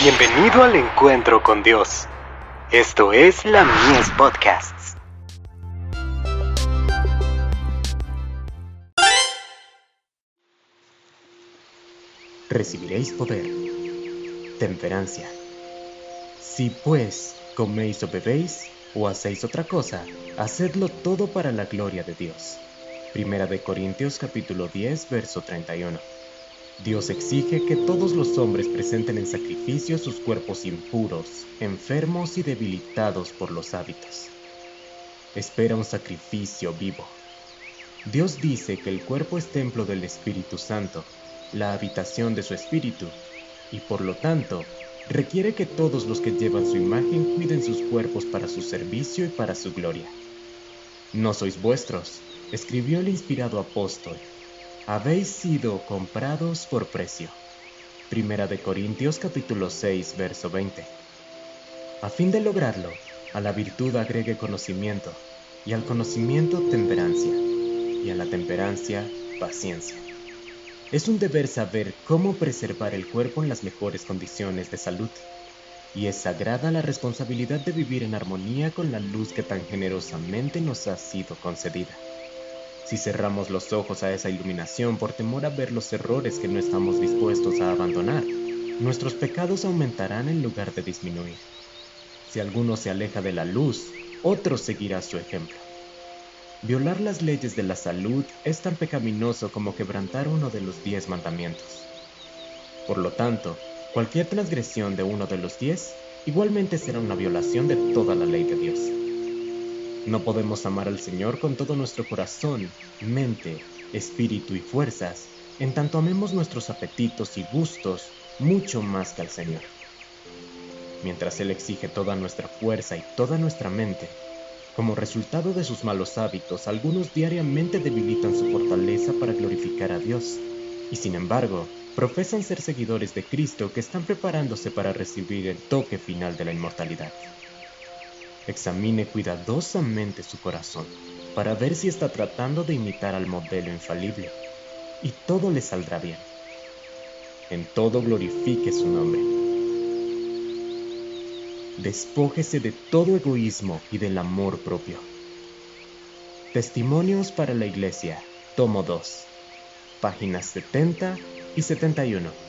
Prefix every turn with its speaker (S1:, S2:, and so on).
S1: Bienvenido al encuentro con Dios. Esto es la Mies Podcasts.
S2: Recibiréis poder. Temperancia. Si pues coméis o bebéis o hacéis otra cosa, hacedlo todo para la gloria de Dios. Primera de Corintios capítulo 10, verso 31. Dios exige que todos los hombres presenten en sacrificio sus cuerpos impuros, enfermos y debilitados por los hábitos. Espera un sacrificio vivo. Dios dice que el cuerpo es templo del Espíritu Santo, la habitación de su Espíritu, y por lo tanto requiere que todos los que llevan su imagen cuiden sus cuerpos para su servicio y para su gloria. No sois vuestros, escribió el inspirado apóstol, habéis sido comprados por precio. Primera de Corintios capítulo 6, verso 20. A fin de lograrlo, a la virtud agregue conocimiento, y al conocimiento temperancia, y a la temperancia paciencia. Es un deber saber cómo preservar el cuerpo en las mejores condiciones de salud, y es sagrada la responsabilidad de vivir en armonía con la luz que tan generosamente nos ha sido concedida. Si cerramos los ojos a esa iluminación por temor a ver los errores que no estamos dispuestos a abandonar, nuestros pecados aumentarán en lugar de disminuir. Si alguno se aleja de la luz, otro seguirá su ejemplo. Violar las leyes de la salud es tan pecaminoso como quebrantar uno de los diez mandamientos. Por lo tanto, cualquier transgresión de uno de los diez igualmente será una violación de toda la ley de Dios. No podemos amar al Señor con todo nuestro corazón, mente, espíritu y fuerzas, en tanto amemos nuestros apetitos y gustos mucho más que al Señor. Mientras Él exige toda nuestra fuerza y toda nuestra mente, como resultado de sus malos hábitos, algunos diariamente debilitan su fortaleza para glorificar a Dios, y sin embargo, profesan ser seguidores de Cristo que están preparándose para recibir el toque final de la inmortalidad. Examine cuidadosamente su corazón para ver si está tratando de imitar al modelo infalible y todo le saldrá bien. En todo glorifique su nombre. Despójese de todo egoísmo y del amor propio. Testimonios para la Iglesia, tomo 2, páginas 70 y 71.